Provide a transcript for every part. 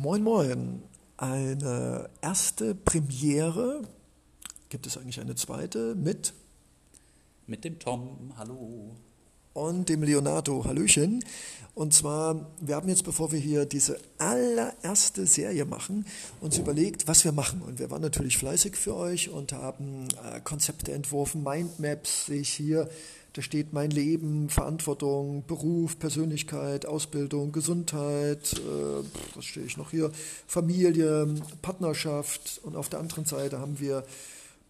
Moin, moin. Eine erste Premiere. Gibt es eigentlich eine zweite mit? Mit dem Tom. Hallo. Und dem Leonardo. Hallöchen. Und zwar, wir haben jetzt, bevor wir hier diese allererste Serie machen, uns überlegt, was wir machen. Und wir waren natürlich fleißig für euch und haben äh, Konzepte entworfen, Mindmaps sehe ich hier. Da steht mein Leben, Verantwortung, Beruf, Persönlichkeit, Ausbildung, Gesundheit, äh, was stehe ich noch hier, Familie, Partnerschaft. Und auf der anderen Seite haben wir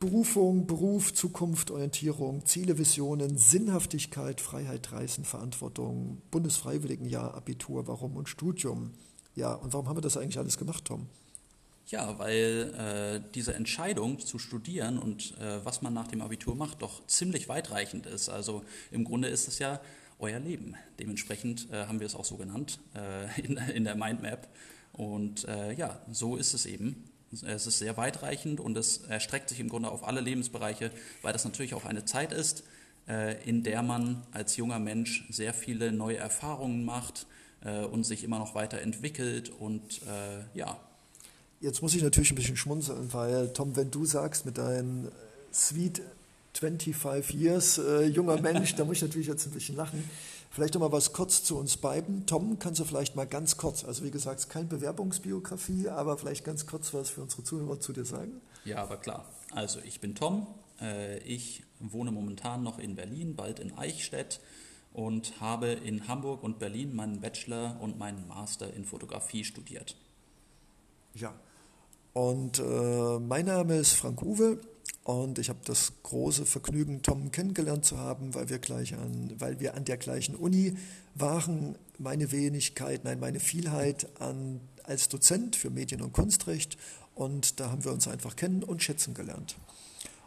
Berufung, Beruf, Zukunft, Orientierung, Ziele, Visionen, Sinnhaftigkeit, Freiheit, Reisen, Verantwortung, Bundesfreiwilligenjahr, Abitur, warum und Studium. Ja, und warum haben wir das eigentlich alles gemacht, Tom? Ja, weil äh, diese Entscheidung zu studieren und äh, was man nach dem Abitur macht, doch ziemlich weitreichend ist. Also im Grunde ist es ja euer Leben. Dementsprechend äh, haben wir es auch so genannt äh, in, in der Mindmap. Und äh, ja, so ist es eben. Es ist sehr weitreichend und es erstreckt sich im Grunde auf alle Lebensbereiche, weil das natürlich auch eine Zeit ist, äh, in der man als junger Mensch sehr viele neue Erfahrungen macht und sich immer noch weiterentwickelt und ja. Jetzt muss ich natürlich ein bisschen schmunzeln, weil Tom, wenn du sagst mit deinen Sweet 25 Years äh, junger Mensch, da muss ich natürlich jetzt ein bisschen lachen. Vielleicht noch mal was kurz zu uns beiden. Tom, kannst du vielleicht mal ganz kurz, also wie gesagt, es ist keine Bewerbungsbiografie, aber vielleicht ganz kurz was für unsere Zuhörer zu dir sagen? Ja, aber klar. Also ich bin Tom, äh, ich wohne momentan noch in Berlin, bald in Eichstätt und habe in Hamburg und Berlin meinen Bachelor und meinen Master in Fotografie studiert. Ja, und äh, mein Name ist Frank Uwe. Und ich habe das große Vergnügen, Tom kennengelernt zu haben, weil wir gleich an, weil wir an der gleichen Uni waren. Meine Wenigkeit, nein, meine Vielheit an, als Dozent für Medien- und Kunstrecht. Und da haben wir uns einfach kennen und schätzen gelernt.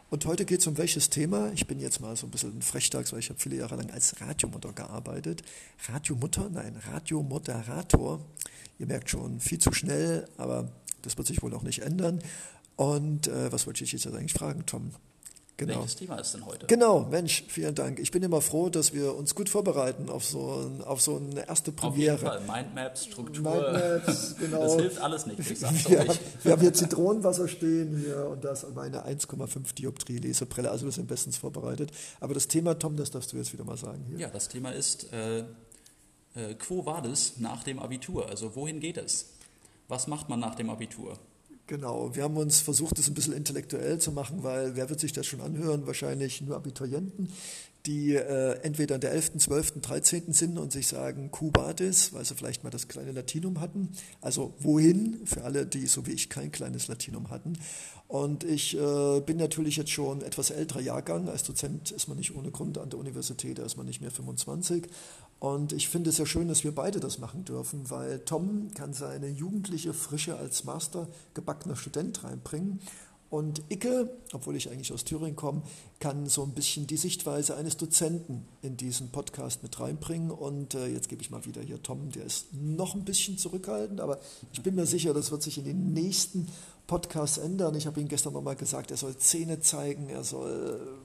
Und heute geht es um welches Thema? Ich bin jetzt mal so ein bisschen frechtags, weil ich habe viele Jahre lang als Radiomutter gearbeitet. Radiomutter? Nein, Radiomoderator. Ihr merkt schon, viel zu schnell, aber das wird sich wohl auch nicht ändern. Und äh, was wollte ich jetzt eigentlich fragen, Tom? Genau. Welches Thema ist denn heute? Genau, Mensch, vielen Dank. Ich bin immer froh, dass wir uns gut vorbereiten auf so, ein, auf so eine erste Premiere. Auf jeden Fall, Mindmaps, Struktur. Mindmaps, genau. Das hilft alles nicht, ich sag's wir, euch. wir haben hier Zitronenwasser stehen hier und das meine 1,5 Dioptrie Lesebrille. Also wir sind bestens vorbereitet. Aber das Thema, Tom, das darfst du jetzt wieder mal sagen. Hier. Ja, das Thema ist, äh, äh, quo vadis nach dem Abitur? Also wohin geht es? Was macht man nach dem Abitur? Genau, wir haben uns versucht, das ein bisschen intellektuell zu machen, weil wer wird sich das schon anhören? Wahrscheinlich nur Abiturienten, die äh, entweder in der 11., 12., 13. sind und sich sagen Kubatis, weil sie vielleicht mal das kleine Latinum hatten. Also wohin, für alle, die so wie ich kein kleines Latinum hatten. Und ich äh, bin natürlich jetzt schon etwas älterer Jahrgang. Als Dozent ist man nicht ohne Grund an der Universität, da ist man nicht mehr 25. Und ich finde es sehr schön, dass wir beide das machen dürfen, weil Tom kann seine jugendliche Frische als Master gebackener Student reinbringen. Und Icke, obwohl ich eigentlich aus Thüringen komme, kann so ein bisschen die Sichtweise eines Dozenten in diesen Podcast mit reinbringen. Und äh, jetzt gebe ich mal wieder hier Tom, der ist noch ein bisschen zurückhaltend, aber ich bin mir sicher, das wird sich in den nächsten Podcasts ändern. Ich habe ihm gestern nochmal gesagt, er soll Zähne zeigen, er soll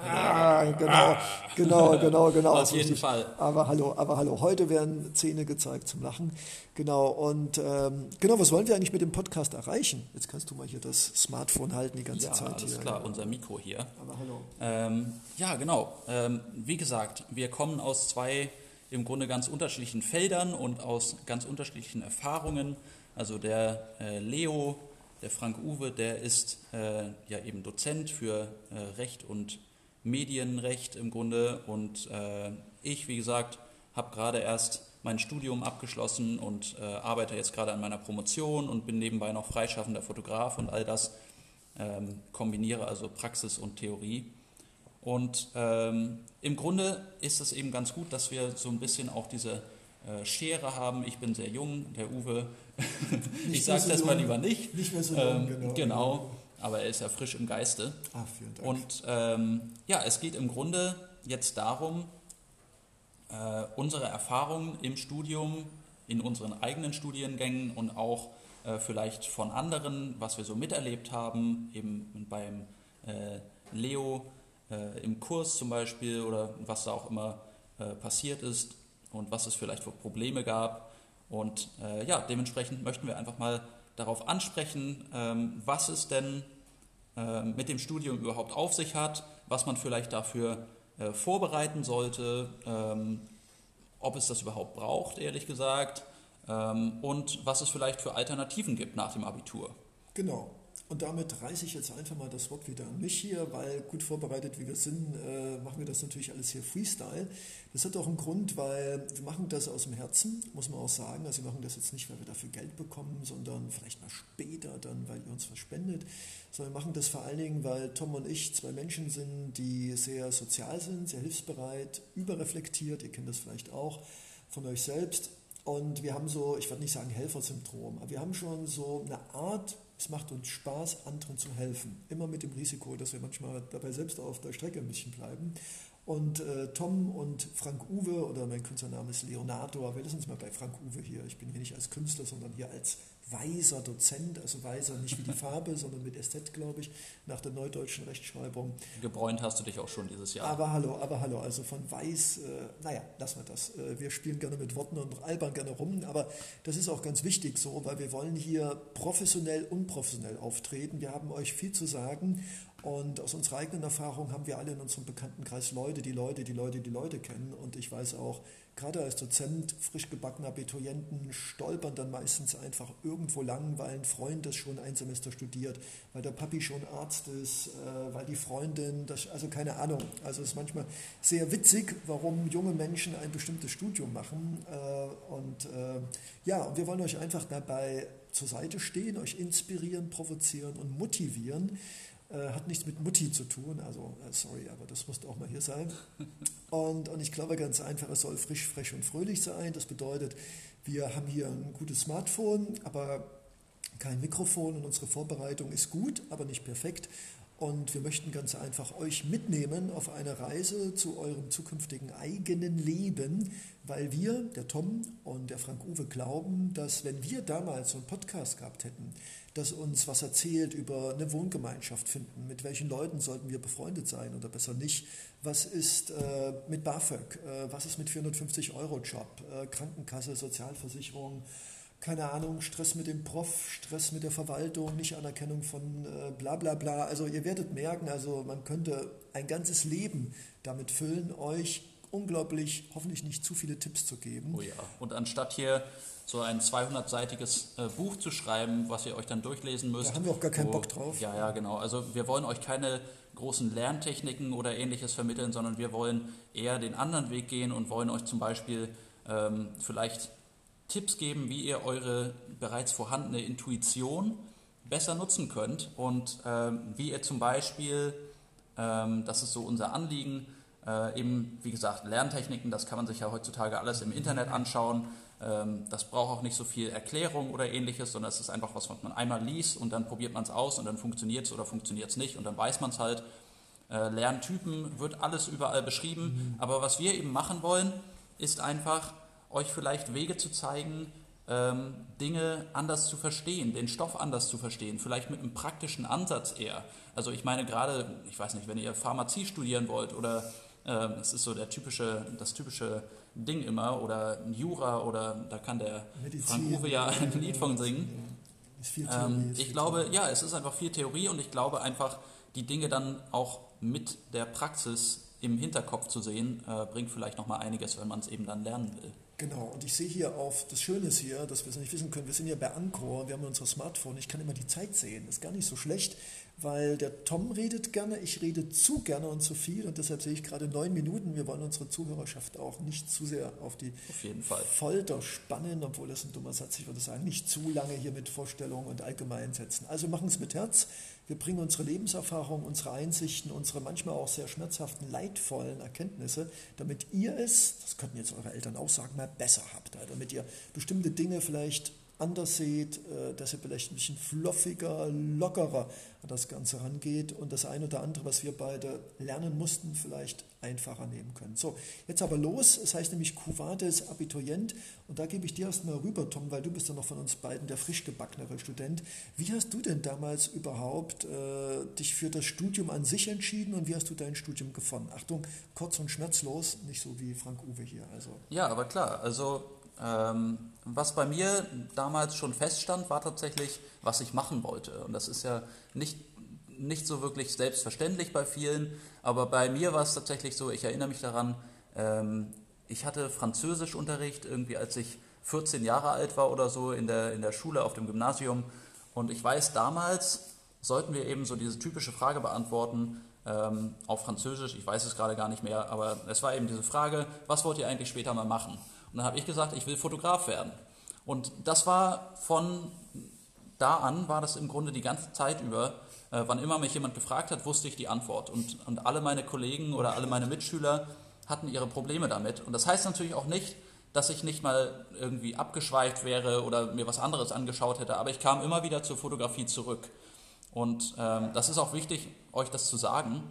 Ah, genau, genau, genau, genau. Auf jeden Fall. Aber hallo, aber hallo. Heute werden Zähne gezeigt zum Lachen. Genau. Und ähm, genau, was wollen wir eigentlich mit dem Podcast erreichen? Jetzt kannst du mal hier das Smartphone halten die ganze ja, Zeit. Alles hier. klar, unser Mikro hier. Aber hallo. Ähm, ja, genau. Ähm, wie gesagt, wir kommen aus zwei im Grunde ganz unterschiedlichen Feldern und aus ganz unterschiedlichen Erfahrungen. Also der äh, Leo, der Frank Uwe, der ist äh, ja eben Dozent für äh, Recht und Medienrecht im Grunde. Und äh, ich, wie gesagt, habe gerade erst mein Studium abgeschlossen und äh, arbeite jetzt gerade an meiner Promotion und bin nebenbei noch freischaffender Fotograf und all das ähm, kombiniere, also Praxis und Theorie. Und ähm, im Grunde ist es eben ganz gut, dass wir so ein bisschen auch diese äh, Schere haben. Ich bin sehr jung, der Uwe. ich sage so das jung. mal lieber nicht. Nicht mehr so jung, ähm, genau. genau aber er ist ja frisch im Geiste. Ah, vielen Dank. Und ähm, ja, es geht im Grunde jetzt darum, äh, unsere Erfahrungen im Studium, in unseren eigenen Studiengängen und auch äh, vielleicht von anderen, was wir so miterlebt haben, eben beim äh, Leo äh, im Kurs zum Beispiel oder was da auch immer äh, passiert ist und was es vielleicht für Probleme gab Und äh, ja, dementsprechend möchten wir einfach mal darauf ansprechen, ähm, was es denn äh, mit dem Studium überhaupt auf sich hat, was man vielleicht dafür äh, vorbereiten sollte, ähm, ob es das überhaupt braucht, ehrlich gesagt, ähm, und was es vielleicht für Alternativen gibt nach dem Abitur. Genau. Und damit reiße ich jetzt einfach mal das Wort wieder an mich hier, weil gut vorbereitet wie wir sind, äh, machen wir das natürlich alles hier Freestyle. Das hat auch einen Grund, weil wir machen das aus dem Herzen, muss man auch sagen. Also wir machen das jetzt nicht, weil wir dafür Geld bekommen, sondern vielleicht mal später dann, weil ihr uns verspendet, sondern wir machen das vor allen Dingen, weil Tom und ich zwei Menschen sind, die sehr sozial sind, sehr hilfsbereit, überreflektiert, ihr kennt das vielleicht auch von euch selbst. Und wir haben so, ich würde nicht sagen Helfersyndrom, aber wir haben schon so eine Art es macht uns Spaß, anderen zu helfen. Immer mit dem Risiko, dass wir manchmal dabei selbst auf der Strecke ein bisschen bleiben. Und äh, Tom und Frank Uwe, oder mein Künstlername ist Leonardo, aber wir lassen uns mal bei Frank Uwe hier. Ich bin hier nicht als Künstler, sondern hier als weiser Dozent, also weiser nicht wie die Farbe, sondern mit Ästhet, glaube ich, nach der neudeutschen Rechtschreibung. Gebräunt hast du dich auch schon dieses Jahr. Aber hallo, aber hallo, also von weiß, äh, naja, lassen wir das. Äh, wir spielen gerne mit Worten und albern gerne rum, aber das ist auch ganz wichtig so, weil wir wollen hier professionell, unprofessionell auftreten. Wir haben euch viel zu sagen und aus unserer eigenen Erfahrung haben wir alle in unserem Bekanntenkreis Leute, die Leute, die Leute, die Leute kennen. Und ich weiß auch, gerade als Dozent frisch gebackener Abiturienten stolpern dann meistens einfach irgendwo lang, weil ein Freund das schon ein Semester studiert, weil der Papi schon Arzt ist, äh, weil die Freundin, das, also keine Ahnung. Also es ist manchmal sehr witzig, warum junge Menschen ein bestimmtes Studium machen. Äh, und äh, ja, wir wollen euch einfach dabei zur Seite stehen, euch inspirieren, provozieren und motivieren hat nichts mit Mutti zu tun, also äh, sorry, aber das musste auch mal hier sein. Und, und ich glaube ganz einfach, es soll frisch, frech und fröhlich sein. Das bedeutet, wir haben hier ein gutes Smartphone, aber kein Mikrofon und unsere Vorbereitung ist gut, aber nicht perfekt. Und wir möchten ganz einfach euch mitnehmen auf eine Reise zu eurem zukünftigen eigenen Leben, weil wir, der Tom und der Frank Uwe, glauben, dass wenn wir damals so einen Podcast gehabt hätten, das uns was erzählt über eine Wohngemeinschaft finden, mit welchen Leuten sollten wir befreundet sein oder besser nicht, was ist äh, mit BAföG, äh, was ist mit 450 Euro Job, äh, Krankenkasse, Sozialversicherung, keine Ahnung, Stress mit dem Prof, Stress mit der Verwaltung, Nichtanerkennung von äh, bla bla bla. Also ihr werdet merken, also man könnte ein ganzes Leben damit füllen, euch unglaublich, hoffentlich nicht zu viele Tipps zu geben. Oh ja, und anstatt hier so ein 200-seitiges äh, Buch zu schreiben, was ihr euch dann durchlesen müsst. Da haben wir auch gar keinen wo, Bock drauf. Ja, ja, genau. Also wir wollen euch keine großen Lerntechniken oder ähnliches vermitteln, sondern wir wollen eher den anderen Weg gehen und wollen euch zum Beispiel ähm, vielleicht Tipps geben, wie ihr eure bereits vorhandene Intuition besser nutzen könnt und ähm, wie ihr zum Beispiel, ähm, das ist so unser Anliegen, äh, eben wie gesagt Lerntechniken, das kann man sich ja heutzutage alles im Internet anschauen. Ähm, das braucht auch nicht so viel Erklärung oder ähnliches, sondern es ist einfach was, was man einmal liest und dann probiert man es aus und dann funktioniert es oder funktioniert es nicht und dann weiß man es halt. Äh, Lerntypen wird alles überall beschrieben, mhm. aber was wir eben machen wollen, ist einfach euch vielleicht Wege zu zeigen, ähm, Dinge anders zu verstehen, den Stoff anders zu verstehen, vielleicht mit einem praktischen Ansatz eher. Also ich meine gerade, ich weiß nicht, wenn ihr Pharmazie studieren wollt oder ähm, es ist so der typische, das typische Ding immer oder Jura oder da kann der Medizin, Frank Uwe ja ein Lied von singen. Ähm, ich glaube, ja, es ist einfach viel Theorie und ich glaube einfach, die Dinge dann auch mit der Praxis im Hinterkopf zu sehen, äh, bringt vielleicht nochmal einiges, wenn man es eben dann lernen will. Genau, und ich sehe hier auf, das Schöne ist hier, dass wir es nicht wissen können, wir sind ja bei Anchor, wir haben unser Smartphone, ich kann immer die Zeit sehen, ist gar nicht so schlecht, weil der Tom redet gerne, ich rede zu gerne und zu viel. Und deshalb sehe ich gerade neun Minuten, wir wollen unsere Zuhörerschaft auch nicht zu sehr auf die auf Folter spannen, obwohl das ein dummer Satz, ich würde sagen, nicht zu lange hier mit Vorstellungen und Allgemeinsätzen. Also machen es mit Herz, wir bringen unsere Lebenserfahrung, unsere Einsichten, unsere manchmal auch sehr schmerzhaften, leidvollen Erkenntnisse, damit ihr es, das könnten jetzt eure Eltern auch sagen, mal besser habt, damit ihr bestimmte Dinge vielleicht anders seht, äh, dass ihr vielleicht ein bisschen fluffiger, lockerer an das Ganze rangeht und das eine oder andere, was wir beide lernen mussten, vielleicht einfacher nehmen können. So, jetzt aber los. Es heißt nämlich Cuvades Abiturient und da gebe ich dir erstmal rüber, Tom, weil du bist ja noch von uns beiden der frisch gebacknere Student. Wie hast du denn damals überhaupt äh, dich für das Studium an sich entschieden und wie hast du dein Studium gefunden? Achtung, kurz und schmerzlos, nicht so wie Frank Uwe hier. Also. Ja, aber klar, also was bei mir damals schon feststand, war tatsächlich, was ich machen wollte. Und das ist ja nicht, nicht so wirklich selbstverständlich bei vielen, aber bei mir war es tatsächlich so, ich erinnere mich daran, ähm, ich hatte Französischunterricht irgendwie, als ich 14 Jahre alt war oder so in der, in der Schule auf dem Gymnasium. Und ich weiß, damals sollten wir eben so diese typische Frage beantworten ähm, auf Französisch. Ich weiß es gerade gar nicht mehr, aber es war eben diese Frage, was wollt ihr eigentlich später mal machen? Und dann habe ich gesagt, ich will Fotograf werden. Und das war von da an, war das im Grunde die ganze Zeit über, äh, wann immer mich jemand gefragt hat, wusste ich die Antwort. Und, und alle meine Kollegen oder alle meine Mitschüler hatten ihre Probleme damit. Und das heißt natürlich auch nicht, dass ich nicht mal irgendwie abgeschweift wäre oder mir was anderes angeschaut hätte, aber ich kam immer wieder zur Fotografie zurück. Und ähm, das ist auch wichtig, euch das zu sagen,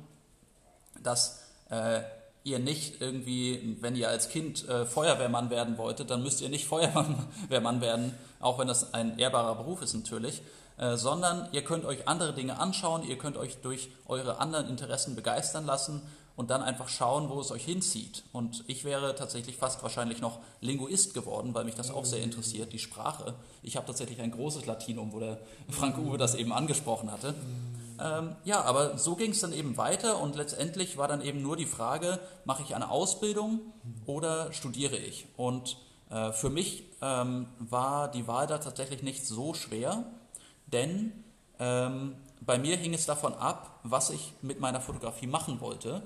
dass äh, ihr nicht irgendwie, wenn ihr als Kind äh, Feuerwehrmann werden wolltet, dann müsst ihr nicht Feuerwehrmann werden, auch wenn das ein ehrbarer Beruf ist natürlich, äh, sondern ihr könnt euch andere Dinge anschauen, ihr könnt euch durch eure anderen Interessen begeistern lassen und dann einfach schauen, wo es euch hinzieht. Und ich wäre tatsächlich fast wahrscheinlich noch Linguist geworden, weil mich das auch sehr interessiert, die Sprache. Ich habe tatsächlich ein großes Latinum, wo der Frank Uwe das eben angesprochen hatte. Ähm, ja, aber so ging es dann eben weiter und letztendlich war dann eben nur die Frage, mache ich eine Ausbildung oder studiere ich? Und äh, für mich ähm, war die Wahl da tatsächlich nicht so schwer, denn ähm, bei mir hing es davon ab, was ich mit meiner Fotografie machen wollte.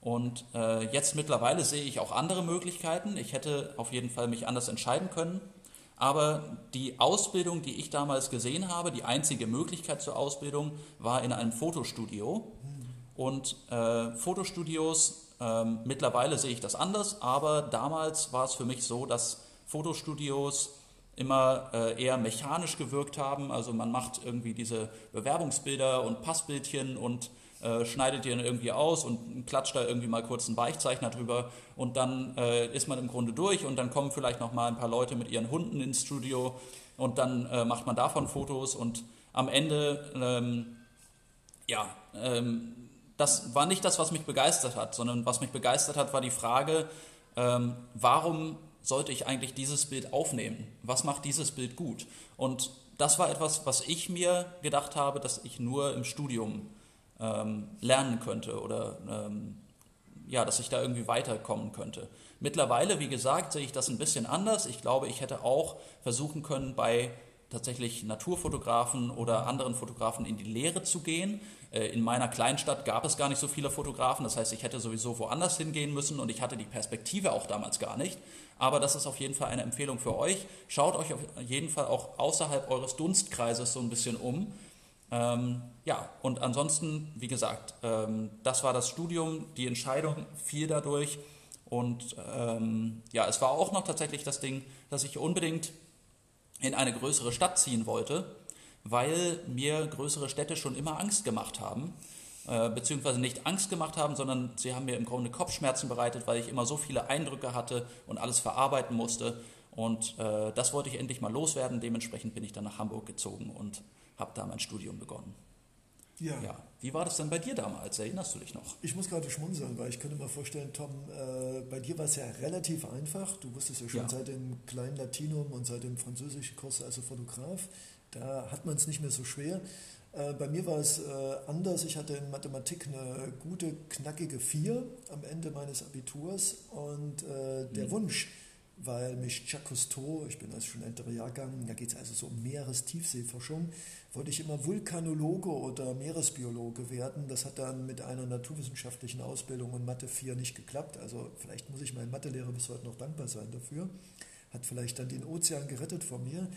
Und äh, jetzt mittlerweile sehe ich auch andere Möglichkeiten. Ich hätte auf jeden Fall mich anders entscheiden können. Aber die Ausbildung, die ich damals gesehen habe, die einzige Möglichkeit zur Ausbildung, war in einem Fotostudio. Und äh, Fotostudios, äh, mittlerweile sehe ich das anders, aber damals war es für mich so, dass Fotostudios immer äh, eher mechanisch gewirkt haben. Also man macht irgendwie diese Bewerbungsbilder und Passbildchen und äh, schneidet die dann irgendwie aus und klatscht da irgendwie mal kurz einen Weichzeichner drüber und dann äh, ist man im Grunde durch und dann kommen vielleicht noch mal ein paar Leute mit ihren Hunden ins Studio und dann äh, macht man davon Fotos und am Ende, ähm, ja, ähm, das war nicht das, was mich begeistert hat, sondern was mich begeistert hat, war die Frage, ähm, warum sollte ich eigentlich dieses Bild aufnehmen? Was macht dieses Bild gut? Und das war etwas, was ich mir gedacht habe, dass ich nur im Studium ähm, lernen könnte oder ähm, ja, dass ich da irgendwie weiterkommen könnte. Mittlerweile, wie gesagt, sehe ich das ein bisschen anders. Ich glaube, ich hätte auch versuchen können, bei tatsächlich Naturfotografen oder anderen Fotografen in die Lehre zu gehen. Äh, in meiner Kleinstadt gab es gar nicht so viele Fotografen, das heißt, ich hätte sowieso woanders hingehen müssen und ich hatte die Perspektive auch damals gar nicht. Aber das ist auf jeden Fall eine Empfehlung für euch. Schaut euch auf jeden Fall auch außerhalb eures Dunstkreises so ein bisschen um ähm, ja, und ansonsten, wie gesagt, ähm, das war das Studium, die Entscheidung fiel dadurch. Und ähm, ja, es war auch noch tatsächlich das Ding, dass ich unbedingt in eine größere Stadt ziehen wollte, weil mir größere Städte schon immer Angst gemacht haben. Äh, beziehungsweise nicht Angst gemacht haben, sondern sie haben mir im Grunde Kopfschmerzen bereitet, weil ich immer so viele Eindrücke hatte und alles verarbeiten musste. Und äh, das wollte ich endlich mal loswerden. Dementsprechend bin ich dann nach Hamburg gezogen und habe da mein Studium begonnen. Ja. ja. Wie war das denn bei dir damals? Erinnerst du dich noch? Ich muss gerade schmunzeln, weil ich könnte mir vorstellen, Tom, äh, bei dir war es ja relativ einfach. Du wusstest ja schon ja. seit dem kleinen Latinum und seit dem französischen Kurs, also Fotograf. Da hat man es nicht mehr so schwer. Äh, bei mir war es äh, anders. Ich hatte in Mathematik eine gute, knackige 4 am Ende meines Abiturs und äh, der mhm. Wunsch, weil mich Jacques Cousteau, ich bin als schon älterer Jahrgang, da geht es also so um Meerestiefseeforschung, wollte ich immer Vulkanologe oder Meeresbiologe werden. Das hat dann mit einer naturwissenschaftlichen Ausbildung und Mathe 4 nicht geklappt. Also vielleicht muss ich meinem Mathelehrer bis heute noch dankbar sein dafür. Hat vielleicht dann den Ozean gerettet vor mir.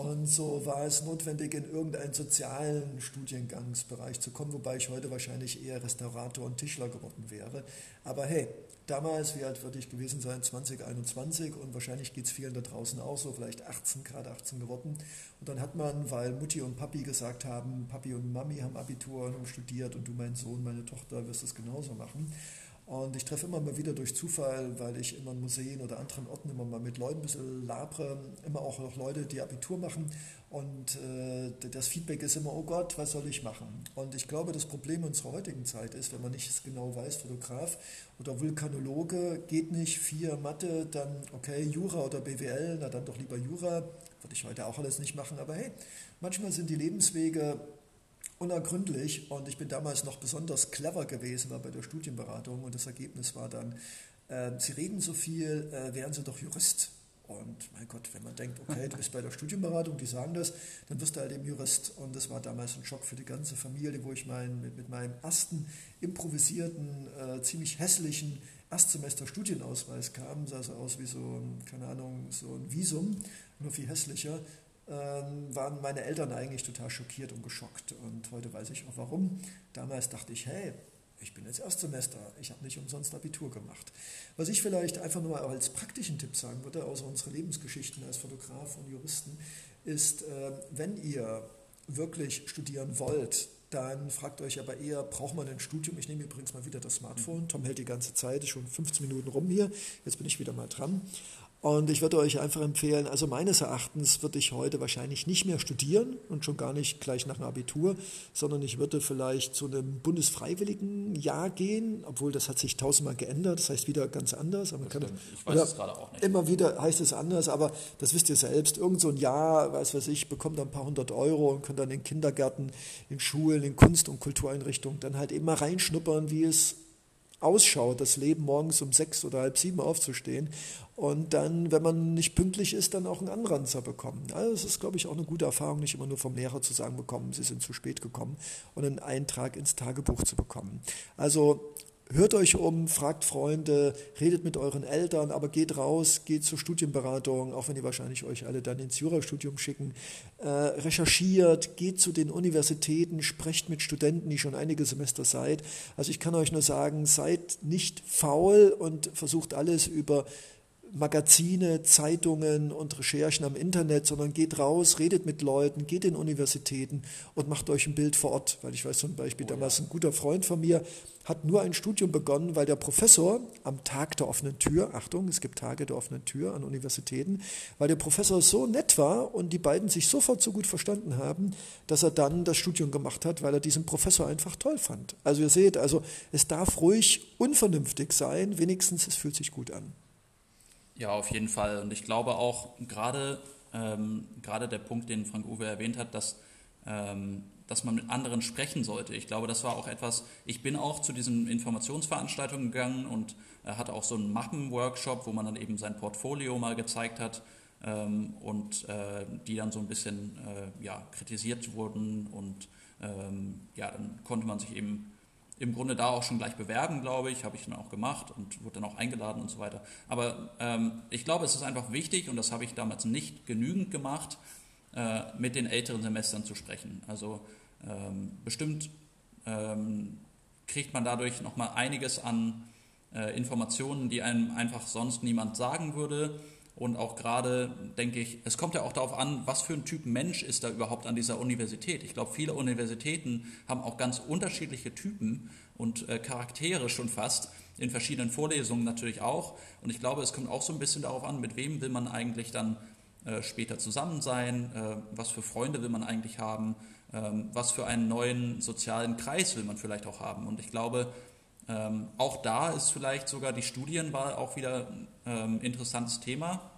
Und so war es notwendig, in irgendeinen sozialen Studiengangsbereich zu kommen, wobei ich heute wahrscheinlich eher Restaurator und Tischler geworden wäre. Aber hey, damals, wie alt würde ich gewesen sein, 2021 und wahrscheinlich geht es vielen da draußen auch so, vielleicht 18, gerade 18 geworden. Und dann hat man, weil Mutti und Papi gesagt haben, Papi und Mami haben Abitur und studiert und du, mein Sohn, meine Tochter, wirst es genauso machen. Und ich treffe immer mal wieder durch Zufall, weil ich immer in Museen oder anderen Orten immer mal mit Leuten ein bisschen labre, immer auch noch Leute, die Abitur machen. Und äh, das Feedback ist immer, oh Gott, was soll ich machen? Und ich glaube, das Problem unserer heutigen Zeit ist, wenn man nicht genau weiß, Fotograf oder Vulkanologe, geht nicht, vier Mathe, dann okay, Jura oder BWL, na dann doch lieber Jura. Würde ich heute auch alles nicht machen, aber hey, manchmal sind die Lebenswege unergründlich und ich bin damals noch besonders clever gewesen war bei der Studienberatung und das Ergebnis war dann, äh, Sie reden so viel, äh, wären Sie doch Jurist. Und mein Gott, wenn man denkt, okay, du bist bei der Studienberatung, die sagen das, dann wirst du halt eben Jurist. Und das war damals ein Schock für die ganze Familie, wo ich mein, mit, mit meinem ersten improvisierten, äh, ziemlich hässlichen Erstsemester Studienausweis kam, sah so aus wie so ein, keine Ahnung, so ein Visum, nur viel hässlicher waren meine Eltern eigentlich total schockiert und geschockt. Und heute weiß ich auch warum. Damals dachte ich, hey, ich bin jetzt Erstsemester, ich habe nicht umsonst Abitur gemacht. Was ich vielleicht einfach nur als praktischen Tipp sagen würde, außer unsere Lebensgeschichten als Fotograf und Juristen, ist, äh, wenn ihr wirklich studieren wollt, dann fragt euch aber eher, braucht man ein Studium? Ich nehme übrigens mal wieder das Smartphone. Tom hält die ganze Zeit, schon 15 Minuten rum hier. Jetzt bin ich wieder mal dran. Und ich würde euch einfach empfehlen, also meines Erachtens würde ich heute wahrscheinlich nicht mehr studieren und schon gar nicht gleich nach dem Abitur, sondern ich würde vielleicht zu einem Bundesfreiwilligenjahr gehen, obwohl das hat sich tausendmal geändert, das heißt wieder ganz anders. Aber man kann, ich weiß es gerade auch nicht. Immer wieder heißt es anders, aber das wisst ihr selbst. Irgend so ein Jahr, weiß was ich, bekommt dann ein paar hundert Euro und könnt dann in Kindergärten, in Schulen, in Kunst- und Kultureinrichtungen dann halt eben mal reinschnuppern, wie es ausschaut, das Leben morgens um sechs oder halb sieben aufzustehen und dann, wenn man nicht pünktlich ist, dann auch einen Anranzer bekommen. Also das ist, glaube ich, auch eine gute Erfahrung, nicht immer nur vom Lehrer zu sagen bekommen, Sie sind zu spät gekommen und einen Eintrag ins Tagebuch zu bekommen. Also hört euch um, fragt Freunde, redet mit euren Eltern, aber geht raus, geht zur Studienberatung, auch wenn die wahrscheinlich euch alle dann ins Jurastudium schicken. Äh, recherchiert, geht zu den Universitäten, sprecht mit Studenten, die schon einige Semester seid. Also ich kann euch nur sagen, seid nicht faul und versucht alles über Magazine, Zeitungen und Recherchen am Internet, sondern geht raus, redet mit Leuten, geht in Universitäten und macht euch ein Bild vor Ort. Weil ich weiß zum Beispiel, oh, damals ja. ein guter Freund von mir hat nur ein Studium begonnen, weil der Professor am Tag der offenen Tür, Achtung, es gibt Tage der offenen Tür an Universitäten, weil der Professor so nett war und die beiden sich sofort so gut verstanden haben, dass er dann das Studium gemacht hat, weil er diesen Professor einfach toll fand. Also ihr seht, also es darf ruhig unvernünftig sein, wenigstens es fühlt sich gut an. Ja, auf jeden Fall. Und ich glaube auch gerade ähm, gerade der Punkt, den Frank Uwe erwähnt hat, dass, ähm, dass man mit anderen sprechen sollte. Ich glaube, das war auch etwas, ich bin auch zu diesen Informationsveranstaltungen gegangen und äh, hatte auch so einen Mappen-Workshop, wo man dann eben sein Portfolio mal gezeigt hat ähm, und äh, die dann so ein bisschen äh, ja, kritisiert wurden und ähm, ja, dann konnte man sich eben im Grunde da auch schon gleich bewerben, glaube ich, habe ich dann auch gemacht und wurde dann auch eingeladen und so weiter. Aber ähm, ich glaube, es ist einfach wichtig, und das habe ich damals nicht genügend gemacht, äh, mit den älteren Semestern zu sprechen. Also ähm, bestimmt ähm, kriegt man dadurch nochmal einiges an äh, Informationen, die einem einfach sonst niemand sagen würde. Und auch gerade denke ich, es kommt ja auch darauf an, was für ein Typ Mensch ist da überhaupt an dieser Universität. Ich glaube, viele Universitäten haben auch ganz unterschiedliche Typen und äh, Charaktere schon fast, in verschiedenen Vorlesungen natürlich auch. Und ich glaube, es kommt auch so ein bisschen darauf an, mit wem will man eigentlich dann äh, später zusammen sein, äh, was für Freunde will man eigentlich haben, ähm, was für einen neuen sozialen Kreis will man vielleicht auch haben. Und ich glaube, ähm, auch da ist vielleicht sogar die Studienwahl auch wieder ein ähm, interessantes Thema,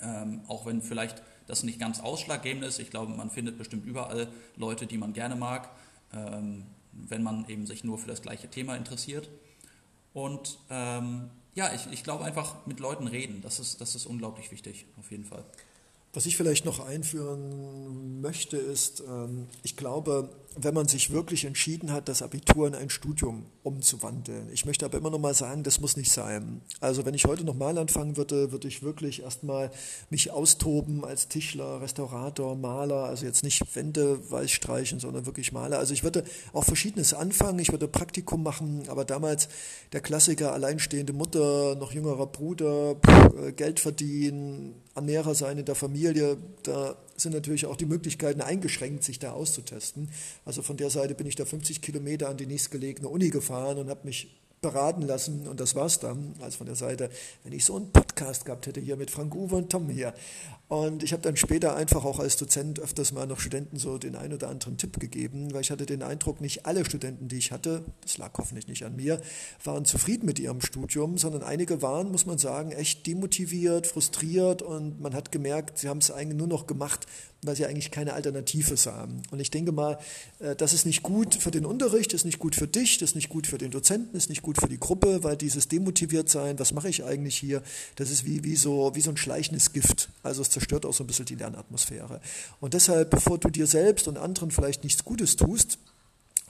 ähm, auch wenn vielleicht das nicht ganz ausschlaggebend ist. Ich glaube, man findet bestimmt überall Leute, die man gerne mag, ähm, wenn man eben sich nur für das gleiche Thema interessiert. Und ähm, ja, ich, ich glaube einfach mit Leuten reden, das ist, das ist unglaublich wichtig, auf jeden Fall. Was ich vielleicht noch einführen möchte, ist, ähm, ich glaube, wenn man sich wirklich entschieden hat, das Abitur in ein Studium umzuwandeln. Ich möchte aber immer noch mal sagen, das muss nicht sein. Also wenn ich heute nochmal anfangen würde, würde ich wirklich erstmal mich austoben als Tischler, Restaurator, Maler, also jetzt nicht Wände weiß streichen, sondern wirklich Maler. Also ich würde auch Verschiedenes anfangen, ich würde Praktikum machen, aber damals der Klassiker, alleinstehende Mutter, noch jüngerer Bruder, äh, Geld verdienen, Ernährer sein in der Familie, da sind natürlich auch die Möglichkeiten eingeschränkt, sich da auszutesten. Also von der Seite bin ich da 50 Kilometer an die nächstgelegene Uni gefahren und habe mich beraten lassen und das war's dann. Also von der Seite, wenn ich so einen Podcast gehabt hätte hier mit Frank Uwe und Tom hier. Und ich habe dann später einfach auch als Dozent öfters mal noch Studenten so den einen oder anderen Tipp gegeben, weil ich hatte den Eindruck, nicht alle Studenten, die ich hatte, das lag hoffentlich nicht an mir, waren zufrieden mit ihrem Studium, sondern einige waren, muss man sagen, echt demotiviert, frustriert und man hat gemerkt, sie haben es eigentlich nur noch gemacht, weil sie eigentlich keine Alternative sahen. Und ich denke mal, äh, das ist nicht gut für den Unterricht, ist nicht gut für dich, das ist nicht gut für den Dozenten, ist nicht gut für die Gruppe, weil dieses demotiviert sein, was mache ich eigentlich hier, das ist wie, wie, so, wie so ein schleichendes Gift. Also es zerstört auch so ein bisschen die Lernatmosphäre. Und deshalb, bevor du dir selbst und anderen vielleicht nichts Gutes tust,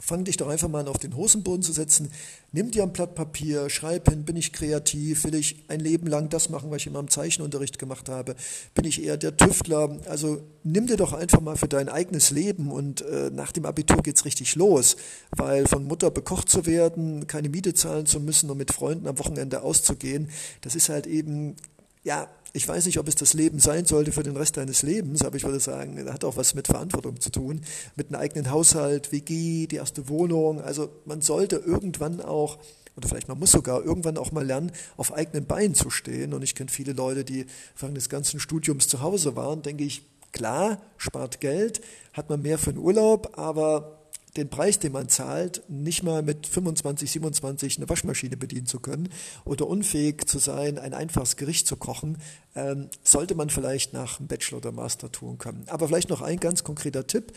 Fang dich doch einfach mal auf den Hosenboden zu setzen. Nimm dir ein Blatt Papier, schreib hin, bin ich kreativ, will ich ein Leben lang das machen, was ich immer im Zeichenunterricht gemacht habe, bin ich eher der Tüftler. Also nimm dir doch einfach mal für dein eigenes Leben und äh, nach dem Abitur geht es richtig los, weil von Mutter bekocht zu werden, keine Miete zahlen zu müssen und mit Freunden am Wochenende auszugehen, das ist halt eben, ja, ich weiß nicht, ob es das Leben sein sollte für den Rest deines Lebens, aber ich würde sagen, hat auch was mit Verantwortung zu tun, mit einem eigenen Haushalt, WG, die erste Wohnung. Also man sollte irgendwann auch oder vielleicht man muss sogar irgendwann auch mal lernen, auf eigenen Beinen zu stehen. Und ich kenne viele Leute, die während des ganzen Studiums zu Hause waren, denke ich, klar, spart Geld, hat man mehr für den Urlaub, aber den Preis, den man zahlt, nicht mal mit 25, 27 eine Waschmaschine bedienen zu können oder unfähig zu sein, ein einfaches Gericht zu kochen, ähm, sollte man vielleicht nach einem Bachelor oder Master tun können. Aber vielleicht noch ein ganz konkreter Tipp.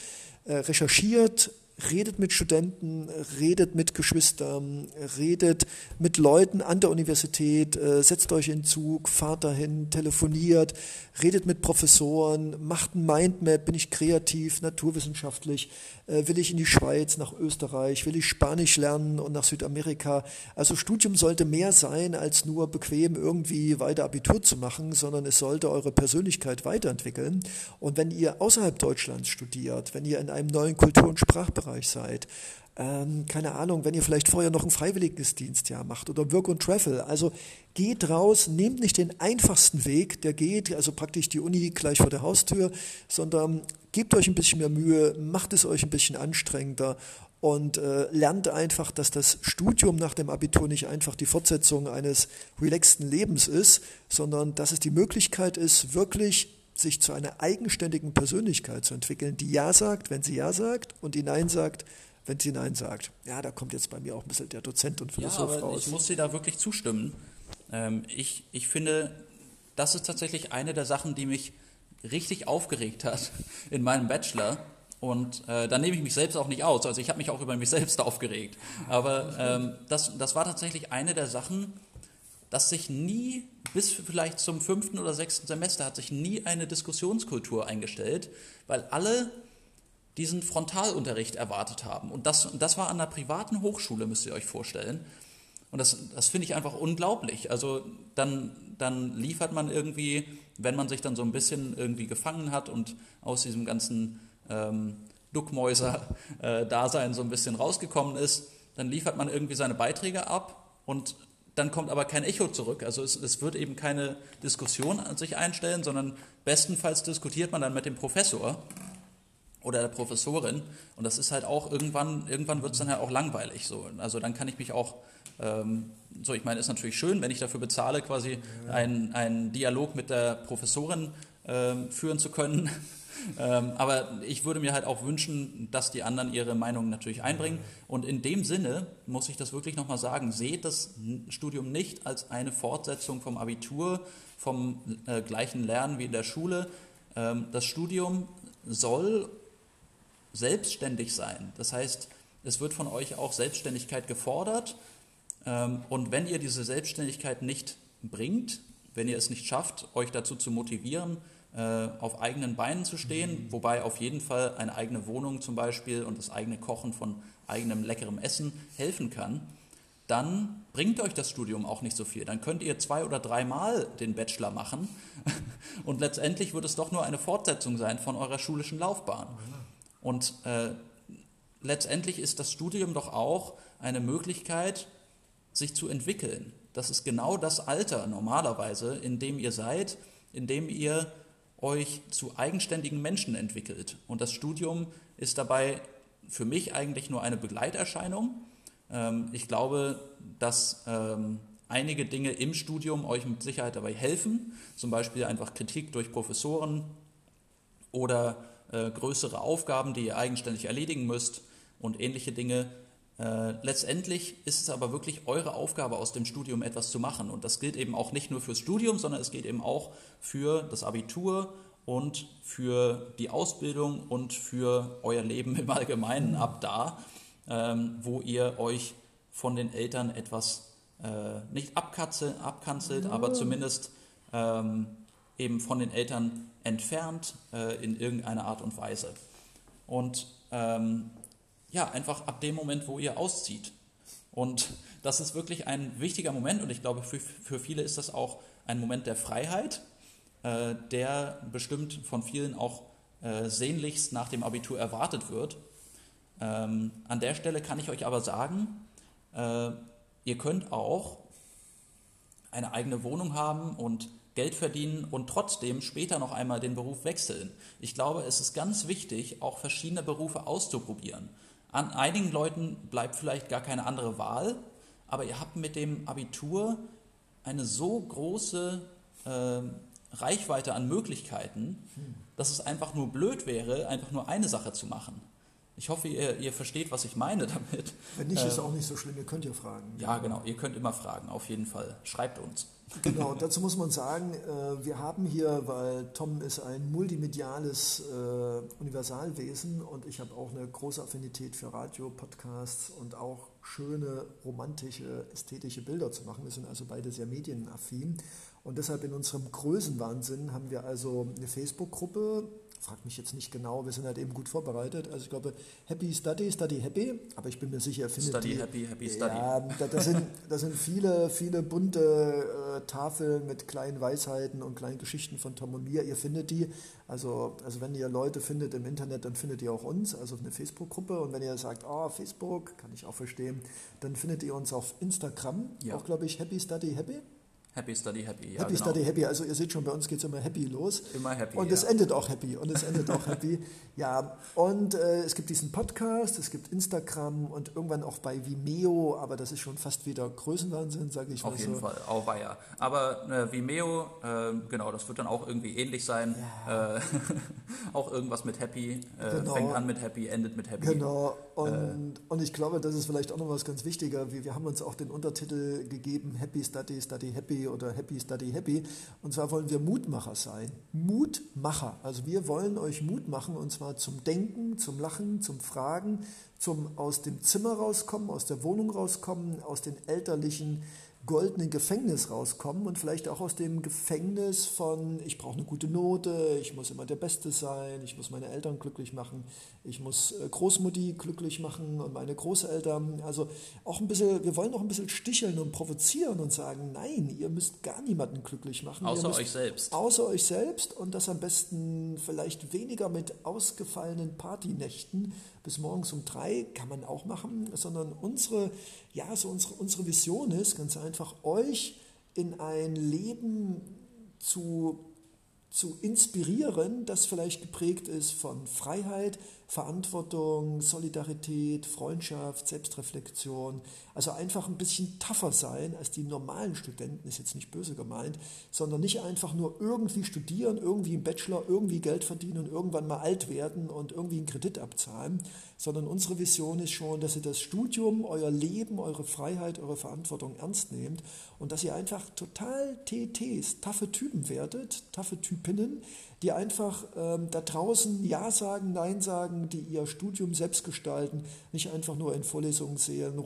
Äh, recherchiert redet mit Studenten, redet mit Geschwistern, redet mit Leuten an der Universität, äh, setzt euch in Zug, fahrt dahin, telefoniert, redet mit Professoren, macht ein Mindmap, bin ich kreativ, naturwissenschaftlich, äh, will ich in die Schweiz, nach Österreich, will ich Spanisch lernen und nach Südamerika. Also Studium sollte mehr sein, als nur bequem irgendwie weiter Abitur zu machen, sondern es sollte eure Persönlichkeit weiterentwickeln. Und wenn ihr außerhalb Deutschlands studiert, wenn ihr in einem neuen Kultur- und Sprachbereich seid, ähm, keine Ahnung, wenn ihr vielleicht vorher noch ein Freiwilligendienstjahr macht oder Work und Travel. Also geht raus, nehmt nicht den einfachsten Weg, der geht, also praktisch die Uni gleich vor der Haustür, sondern gebt euch ein bisschen mehr Mühe, macht es euch ein bisschen anstrengender und äh, lernt einfach, dass das Studium nach dem Abitur nicht einfach die Fortsetzung eines relaxten Lebens ist, sondern dass es die Möglichkeit ist, wirklich sich zu einer eigenständigen Persönlichkeit zu entwickeln, die Ja sagt, wenn sie Ja sagt und die Nein sagt, wenn sie Nein sagt. Ja, da kommt jetzt bei mir auch ein bisschen der Dozent und Philosoph ja, raus. Ich muss dir da wirklich zustimmen. Ähm, ich, ich finde, das ist tatsächlich eine der Sachen, die mich richtig aufgeregt hat in meinem Bachelor. Und äh, da nehme ich mich selbst auch nicht aus. Also ich habe mich auch über mich selbst aufgeregt. Aber ähm, das, das war tatsächlich eine der Sachen, dass sich nie, bis vielleicht zum fünften oder sechsten Semester, hat sich nie eine Diskussionskultur eingestellt, weil alle diesen Frontalunterricht erwartet haben. Und das, das war an einer privaten Hochschule, müsst ihr euch vorstellen. Und das, das finde ich einfach unglaublich. Also dann, dann liefert man irgendwie, wenn man sich dann so ein bisschen irgendwie gefangen hat und aus diesem ganzen ähm, Duckmäuser-Dasein so ein bisschen rausgekommen ist, dann liefert man irgendwie seine Beiträge ab und dann kommt aber kein Echo zurück. Also es, es wird eben keine Diskussion an sich einstellen, sondern bestenfalls diskutiert man dann mit dem Professor oder der Professorin. Und das ist halt auch irgendwann, irgendwann wird es dann halt auch langweilig. So. Also dann kann ich mich auch, ähm, so ich meine, ist natürlich schön, wenn ich dafür bezahle, quasi einen, einen Dialog mit der Professorin ähm, führen zu können. Ähm, aber ich würde mir halt auch wünschen, dass die anderen ihre Meinung natürlich einbringen. Und in dem Sinne muss ich das wirklich nochmal sagen, seht das Studium nicht als eine Fortsetzung vom Abitur, vom äh, gleichen Lernen wie in der Schule. Ähm, das Studium soll selbstständig sein. Das heißt, es wird von euch auch Selbstständigkeit gefordert. Ähm, und wenn ihr diese Selbstständigkeit nicht bringt, wenn ihr es nicht schafft, euch dazu zu motivieren, auf eigenen Beinen zu stehen, mhm. wobei auf jeden Fall eine eigene Wohnung zum Beispiel und das eigene Kochen von eigenem leckerem Essen helfen kann, dann bringt euch das Studium auch nicht so viel. Dann könnt ihr zwei oder dreimal den Bachelor machen und letztendlich wird es doch nur eine Fortsetzung sein von eurer schulischen Laufbahn. Und äh, letztendlich ist das Studium doch auch eine Möglichkeit, sich zu entwickeln. Das ist genau das Alter normalerweise, in dem ihr seid, in dem ihr euch zu eigenständigen Menschen entwickelt. Und das Studium ist dabei für mich eigentlich nur eine Begleiterscheinung. Ähm, ich glaube, dass ähm, einige Dinge im Studium euch mit Sicherheit dabei helfen, zum Beispiel einfach Kritik durch Professoren oder äh, größere Aufgaben, die ihr eigenständig erledigen müsst und ähnliche Dinge. Äh, letztendlich ist es aber wirklich eure Aufgabe aus dem Studium etwas zu machen. Und das gilt eben auch nicht nur fürs Studium, sondern es geht eben auch für das Abitur und für die Ausbildung und für euer Leben im Allgemeinen ab da, ähm, wo ihr euch von den Eltern etwas äh, nicht abkanzelt, abkanzelt ja. aber zumindest ähm, eben von den Eltern entfernt äh, in irgendeiner Art und Weise. Und ähm, ja, einfach ab dem Moment, wo ihr auszieht. Und das ist wirklich ein wichtiger Moment und ich glaube, für, für viele ist das auch ein Moment der Freiheit, äh, der bestimmt von vielen auch äh, sehnlichst nach dem Abitur erwartet wird. Ähm, an der Stelle kann ich euch aber sagen, äh, ihr könnt auch eine eigene Wohnung haben und Geld verdienen und trotzdem später noch einmal den Beruf wechseln. Ich glaube, es ist ganz wichtig, auch verschiedene Berufe auszuprobieren. An einigen Leuten bleibt vielleicht gar keine andere Wahl, aber ihr habt mit dem Abitur eine so große äh, Reichweite an Möglichkeiten, dass es einfach nur blöd wäre, einfach nur eine Sache zu machen. Ich hoffe, ihr, ihr versteht, was ich meine damit. Wenn nicht, ist auch nicht so schlimm. Ihr könnt ja fragen. Ja, genau. Ihr könnt immer fragen, auf jeden Fall. Schreibt uns. Genau, dazu muss man sagen, äh, wir haben hier, weil Tom ist ein multimediales äh, Universalwesen und ich habe auch eine große Affinität für Radio, Podcasts und auch schöne, romantische, ästhetische Bilder zu machen. Wir sind also beide sehr medienaffin. Und deshalb in unserem Größenwahnsinn haben wir also eine Facebook-Gruppe, frag mich jetzt nicht genau, wir sind halt eben gut vorbereitet. Also ich glaube, Happy Study, Study Happy, aber ich bin mir sicher, findet Study die, Happy, Happy Study. Ja, da, da, sind, da sind viele, viele bunte äh, Tafeln mit kleinen Weisheiten und kleinen Geschichten von Tom und mir. Ihr findet die. Also, also wenn ihr Leute findet im Internet, dann findet ihr auch uns, also eine Facebook-Gruppe. Und wenn ihr sagt, oh, Facebook, kann ich auch verstehen, dann findet ihr uns auf Instagram, ja. auch glaube ich, Happy Study Happy. Happy Study Happy. Ja, happy genau. Study Happy. Also ihr seht schon, bei uns geht es immer happy los. Immer happy. Und ja. es endet auch happy. Und es endet auch happy. Ja, und äh, es gibt diesen Podcast, es gibt Instagram und irgendwann auch bei Vimeo, aber das ist schon fast wieder Größenwahnsinn, sage ich mal. Auf jeden so. Fall, auch ja. Aber äh, Vimeo, äh, genau, das wird dann auch irgendwie ähnlich sein. Ja. Äh, auch irgendwas mit happy. Äh, genau. Fängt an mit happy, endet mit happy. Genau. Und, äh. und ich glaube, das ist vielleicht auch noch was ganz Wichtiger. Wir, wir haben uns auch den Untertitel gegeben, Happy Study, Study Happy oder Happy Study Happy. Und zwar wollen wir Mutmacher sein. Mutmacher. Also wir wollen euch Mut machen und zwar zum Denken, zum Lachen, zum Fragen, zum aus dem Zimmer rauskommen, aus der Wohnung rauskommen, aus den elterlichen goldenen Gefängnis rauskommen und vielleicht auch aus dem Gefängnis von, ich brauche eine gute Note, ich muss immer der Beste sein, ich muss meine Eltern glücklich machen, ich muss äh, Großmutti glücklich machen und meine Großeltern. Also auch ein bisschen, wir wollen auch ein bisschen sticheln und provozieren und sagen, nein, ihr müsst gar niemanden glücklich machen. Außer euch selbst. Außer euch selbst und das am besten vielleicht weniger mit ausgefallenen Partynächten bis morgens um drei kann man auch machen, sondern unsere, ja, so unsere, unsere Vision ist ganz einfach, euch in ein Leben zu, zu inspirieren, das vielleicht geprägt ist von Freiheit, Verantwortung, Solidarität, Freundschaft, Selbstreflexion. Also einfach ein bisschen tougher sein als die normalen Studenten, ist jetzt nicht böse gemeint, sondern nicht einfach nur irgendwie studieren, irgendwie im Bachelor, irgendwie Geld verdienen und irgendwann mal alt werden und irgendwie einen Kredit abzahlen, sondern unsere Vision ist schon, dass ihr das Studium, euer Leben, eure Freiheit, eure Verantwortung ernst nehmt und dass ihr einfach total TTs, taffe Typen werdet, taffe Typinnen, die einfach ähm, da draußen Ja sagen, Nein sagen, die ihr Studium selbst gestalten, nicht einfach nur in Vorlesungen sehen,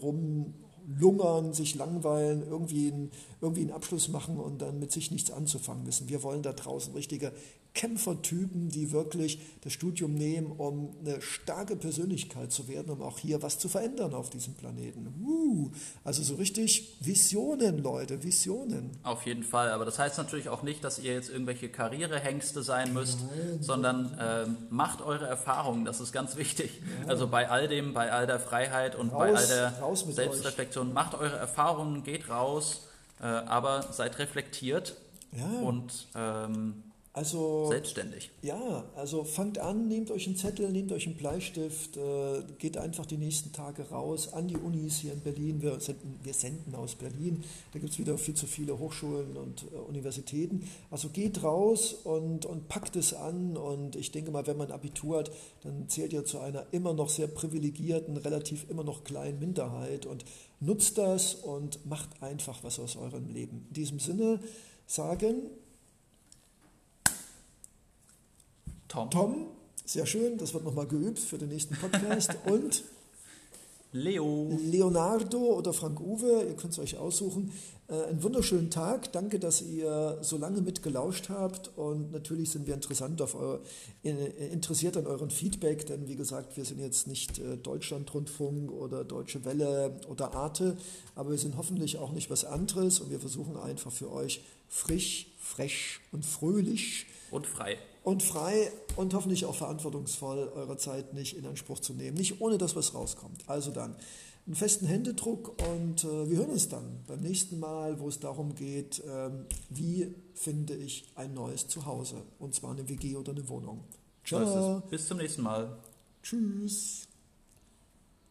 rumlungern, sich langweilen, irgendwie einen, irgendwie einen Abschluss machen und dann mit sich nichts anzufangen wissen. Wir wollen da draußen richtige Kämpfertypen, die wirklich das Studium nehmen, um eine starke Persönlichkeit zu werden, um auch hier was zu verändern auf diesem Planeten. Uh, also so richtig Visionen, Leute, Visionen. Auf jeden Fall, aber das heißt natürlich auch nicht, dass ihr jetzt irgendwelche Karrierehengste sein müsst, Nein. sondern äh, macht eure Erfahrungen, das ist ganz wichtig. Ja. Also bei all dem, bei all der Freiheit und raus, bei all der Selbstreflexion, euch. macht eure Erfahrungen, geht raus, äh, aber seid reflektiert ja. und ähm, Also selbstständig. Ja, also fangt an, nehmt euch einen Zettel, nehmt euch einen Bleistift, äh, geht einfach die nächsten Tage raus an die Unis hier in Berlin. Wir senden, wir senden aus Berlin. Da gibt es wieder viel zu viele Hochschulen und äh, Universitäten. Also geht raus und, und packt es an. Und ich denke mal, wenn man Abitur hat, dann zählt ihr zu einer immer noch sehr privilegierten, relativ immer noch kleinen Minderheit. Und nutzt das und macht einfach was aus eurem Leben. In diesem Sinne sagen Tom. Tom, sehr schön, das wird nochmal geübt für den nächsten Podcast. Und Leo. Leonardo oder Frank Uwe, ihr könnt es euch aussuchen. Äh, einen wunderschönen Tag. Danke, dass ihr so lange mitgelauscht habt. Und natürlich sind wir interessant auf eure, interessiert an euren Feedback, denn wie gesagt, wir sind jetzt nicht äh, Deutschlandrundfunk oder Deutsche Welle oder Arte, aber wir sind hoffentlich auch nicht was anderes und wir versuchen einfach für euch frisch, fresh und fröhlich und frei und frei und hoffentlich auch verantwortungsvoll eure Zeit nicht in Anspruch zu nehmen. Nicht ohne dass was rauskommt. Also dann einen festen Händedruck und äh, wir hören uns dann beim nächsten Mal, wo es darum geht, ähm, wie finde ich ein neues Zuhause. Und zwar eine WG oder eine Wohnung. Ciao. Bis zum nächsten Mal. Tschüss.